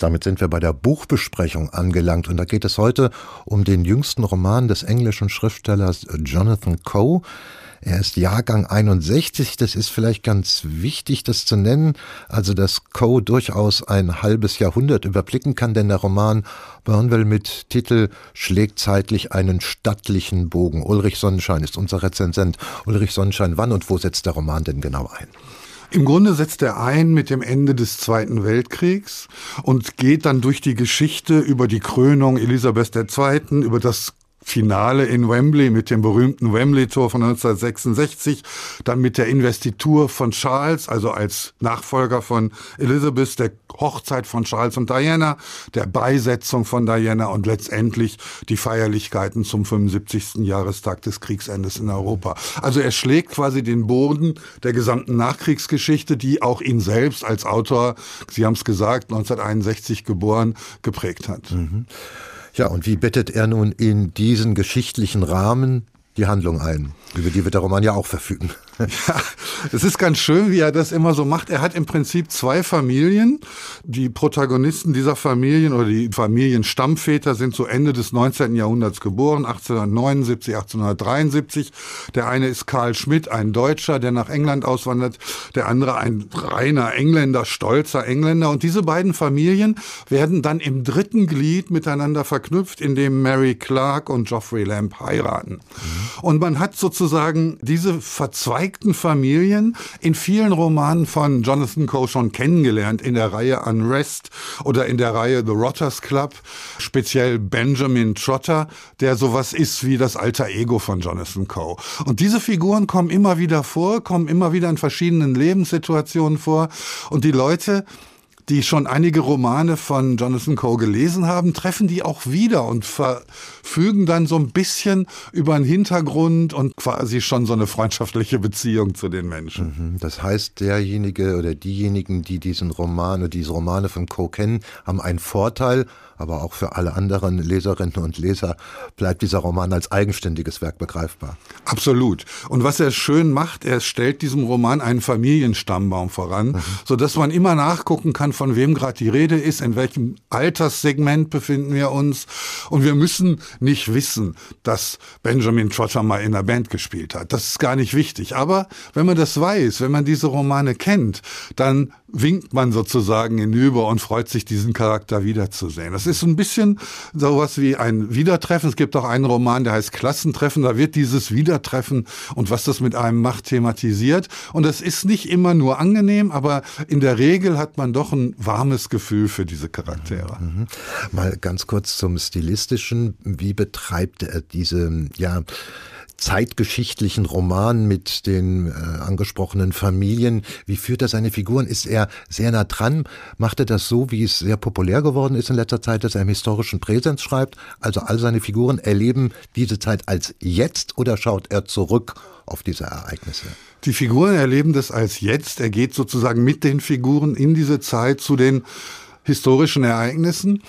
Damit sind wir bei der Buchbesprechung angelangt und da geht es heute um den jüngsten Roman des englischen Schriftstellers Jonathan Coe. Er ist Jahrgang 61, das ist vielleicht ganz wichtig, das zu nennen, also dass Coe durchaus ein halbes Jahrhundert überblicken kann, denn der Roman Burnwell mit Titel schlägt zeitlich einen stattlichen Bogen. Ulrich Sonnenschein ist unser Rezensent. Ulrich Sonnenschein, wann und wo setzt der Roman denn genau ein? Im Grunde setzt er ein mit dem Ende des Zweiten Weltkriegs und geht dann durch die Geschichte über die Krönung Elisabeth II., über das Finale in Wembley mit dem berühmten Wembley-Tor von 1966, dann mit der Investitur von Charles, also als Nachfolger von Elizabeth, der Hochzeit von Charles und Diana, der Beisetzung von Diana und letztendlich die Feierlichkeiten zum 75. Jahrestag des Kriegsendes in Europa. Also er schlägt quasi den Boden der gesamten Nachkriegsgeschichte, die auch ihn selbst als Autor, Sie haben es gesagt, 1961 geboren, geprägt hat. Mhm. Ja, und wie bettet er nun in diesen geschichtlichen Rahmen die Handlung ein? Über die wird der Roman ja auch verfügen. Ja, es ist ganz schön, wie er das immer so macht. Er hat im Prinzip zwei Familien. Die Protagonisten dieser Familien oder die Familienstammväter sind so Ende des 19. Jahrhunderts geboren, 1879, 1873. Der eine ist Karl Schmidt, ein Deutscher, der nach England auswandert. Der andere ein reiner Engländer, stolzer Engländer. Und diese beiden Familien werden dann im dritten Glied miteinander verknüpft, indem Mary Clark und Geoffrey Lamb heiraten. Und man hat sozusagen diese verzweigten Familien in vielen Romanen von Jonathan Coe schon kennengelernt, in der Reihe Unrest oder in der Reihe The Rotters Club, speziell Benjamin Trotter, der sowas ist wie das alter Ego von Jonathan Coe. Und diese Figuren kommen immer wieder vor, kommen immer wieder in verschiedenen Lebenssituationen vor und die Leute die schon einige Romane von Jonathan Coe gelesen haben, treffen die auch wieder und verfügen dann so ein bisschen über einen Hintergrund und quasi schon so eine freundschaftliche Beziehung zu den Menschen. Mhm. Das heißt, derjenige oder diejenigen, die diesen Roman oder diese Romane von Coe kennen, haben einen Vorteil, aber auch für alle anderen Leserinnen und Leser bleibt dieser Roman als eigenständiges Werk begreifbar. Absolut. Und was er schön macht, er stellt diesem Roman einen Familienstammbaum voran, mhm. so dass man immer nachgucken kann, von wem gerade die Rede ist, in welchem Alterssegment befinden wir uns. Und wir müssen nicht wissen, dass Benjamin Trotter mal in einer Band gespielt hat. Das ist gar nicht wichtig. Aber wenn man das weiß, wenn man diese Romane kennt, dann winkt man sozusagen hinüber und freut sich, diesen Charakter wiederzusehen. Das ist ein bisschen sowas wie ein Wiedertreffen. Es gibt auch einen Roman, der heißt Klassentreffen. Da wird dieses Wiedertreffen und was das mit einem macht thematisiert. Und das ist nicht immer nur angenehm, aber in der Regel hat man doch ein warmes Gefühl für diese Charaktere. Mhm. Mal ganz kurz zum Stilistischen. Wie betreibt er diese, ja, zeitgeschichtlichen Roman mit den äh, angesprochenen Familien. Wie führt er seine Figuren? Ist er sehr nah dran? Macht er das so, wie es sehr populär geworden ist in letzter Zeit, dass er im historischen Präsens schreibt? Also all seine Figuren erleben diese Zeit als jetzt oder schaut er zurück auf diese Ereignisse? Die Figuren erleben das als jetzt. Er geht sozusagen mit den Figuren in diese Zeit zu den historischen Ereignissen.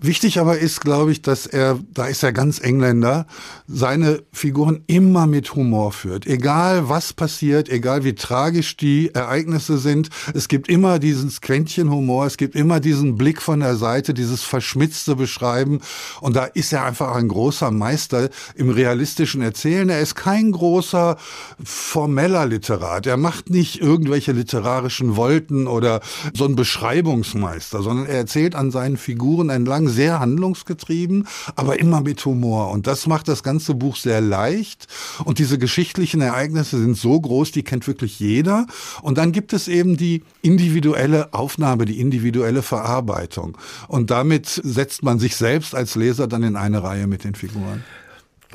Wichtig aber ist, glaube ich, dass er, da ist er ganz Engländer, seine Figuren immer mit Humor führt. Egal was passiert, egal wie tragisch die Ereignisse sind, es gibt immer dieses Quäntchen Humor, es gibt immer diesen Blick von der Seite, dieses verschmitzte Beschreiben. Und da ist er einfach ein großer Meister im realistischen Erzählen. Er ist kein großer formeller Literat. Er macht nicht irgendwelche literarischen Wolten oder so ein Beschreibungsmeister, sondern er erzählt an seinen Figuren entlang sehr handlungsgetrieben, aber immer mit Humor. Und das macht das ganze Buch sehr leicht. Und diese geschichtlichen Ereignisse sind so groß, die kennt wirklich jeder. Und dann gibt es eben die individuelle Aufnahme, die individuelle Verarbeitung. Und damit setzt man sich selbst als Leser dann in eine Reihe mit den Figuren.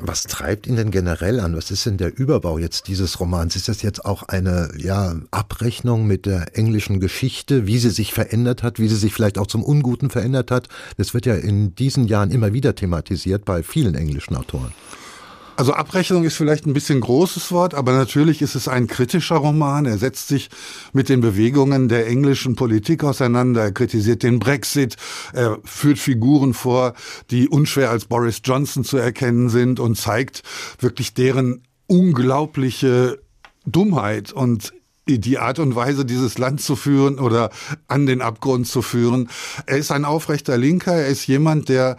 Was treibt ihn denn generell an? Was ist denn der Überbau jetzt dieses Romans? Ist das jetzt auch eine ja, Abrechnung mit der englischen Geschichte, wie sie sich verändert hat, wie sie sich vielleicht auch zum Unguten verändert hat? Das wird ja in diesen Jahren immer wieder thematisiert bei vielen englischen Autoren. Also Abrechnung ist vielleicht ein bisschen großes Wort, aber natürlich ist es ein kritischer Roman. Er setzt sich mit den Bewegungen der englischen Politik auseinander. Er kritisiert den Brexit. Er führt Figuren vor, die unschwer als Boris Johnson zu erkennen sind und zeigt wirklich deren unglaubliche Dummheit und die Art und Weise, dieses Land zu führen oder an den Abgrund zu führen. Er ist ein aufrechter Linker, er ist jemand, der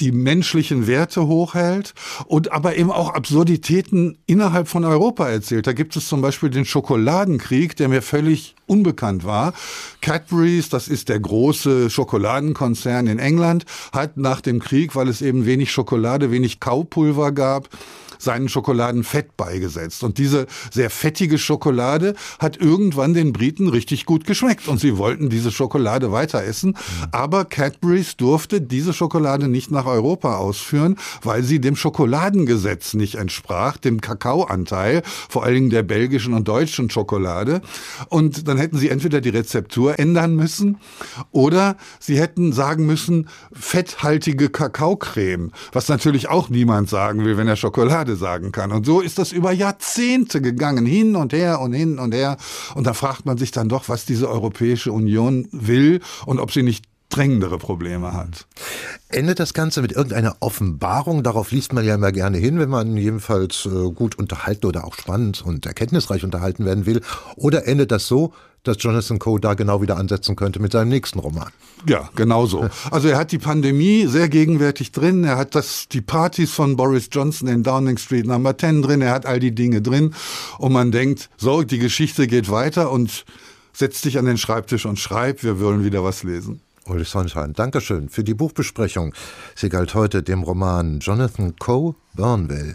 die menschlichen Werte hochhält und aber eben auch Absurditäten innerhalb von Europa erzählt. Da gibt es zum Beispiel den Schokoladenkrieg, der mir völlig unbekannt war. Cadbury's, das ist der große Schokoladenkonzern in England, hat nach dem Krieg, weil es eben wenig Schokolade, wenig Kaupulver gab, seinen Schokoladen Fett beigesetzt. Und diese sehr fettige Schokolade hat irgendwann den Briten richtig gut geschmeckt und sie wollten diese Schokolade weiter essen. Aber Cadbury's durfte diese Schokolade nicht nach Europa ausführen, weil sie dem Schokoladengesetz nicht entsprach, dem Kakaoanteil, vor allen Dingen der belgischen und deutschen Schokolade. Und dann hätten sie entweder die Rezeptur ändern müssen oder sie hätten sagen müssen, fetthaltige Kakaocreme, was natürlich auch niemand sagen will, wenn er Schokolade Erde sagen kann. Und so ist das über Jahrzehnte gegangen, hin und her und hin und her. Und da fragt man sich dann doch, was diese Europäische Union will und ob sie nicht drängendere Probleme hat. Endet das Ganze mit irgendeiner Offenbarung? Darauf liest man ja immer gerne hin, wenn man jedenfalls äh, gut unterhalten oder auch spannend und erkenntnisreich unterhalten werden will. Oder endet das so, dass Jonathan Coe da genau wieder ansetzen könnte mit seinem nächsten Roman. Ja, genau so. Also er hat die Pandemie sehr gegenwärtig drin, er hat das, die Partys von Boris Johnson in Downing Street Number 10 drin, er hat all die Dinge drin und man denkt, so, die Geschichte geht weiter und setz dich an den Schreibtisch und schreib, wir wollen wieder was lesen. Ulrich Sonnenschein, Dankeschön für die Buchbesprechung. Sie galt heute dem Roman Jonathan Coe Burnwell.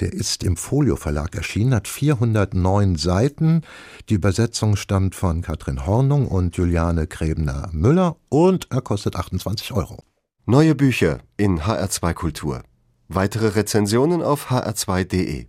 Der ist im Folio Verlag erschienen, hat 409 Seiten. Die Übersetzung stammt von Katrin Hornung und Juliane Gräbner-Müller und er kostet 28 Euro. Neue Bücher in HR2 Kultur. Weitere Rezensionen auf hr2.de.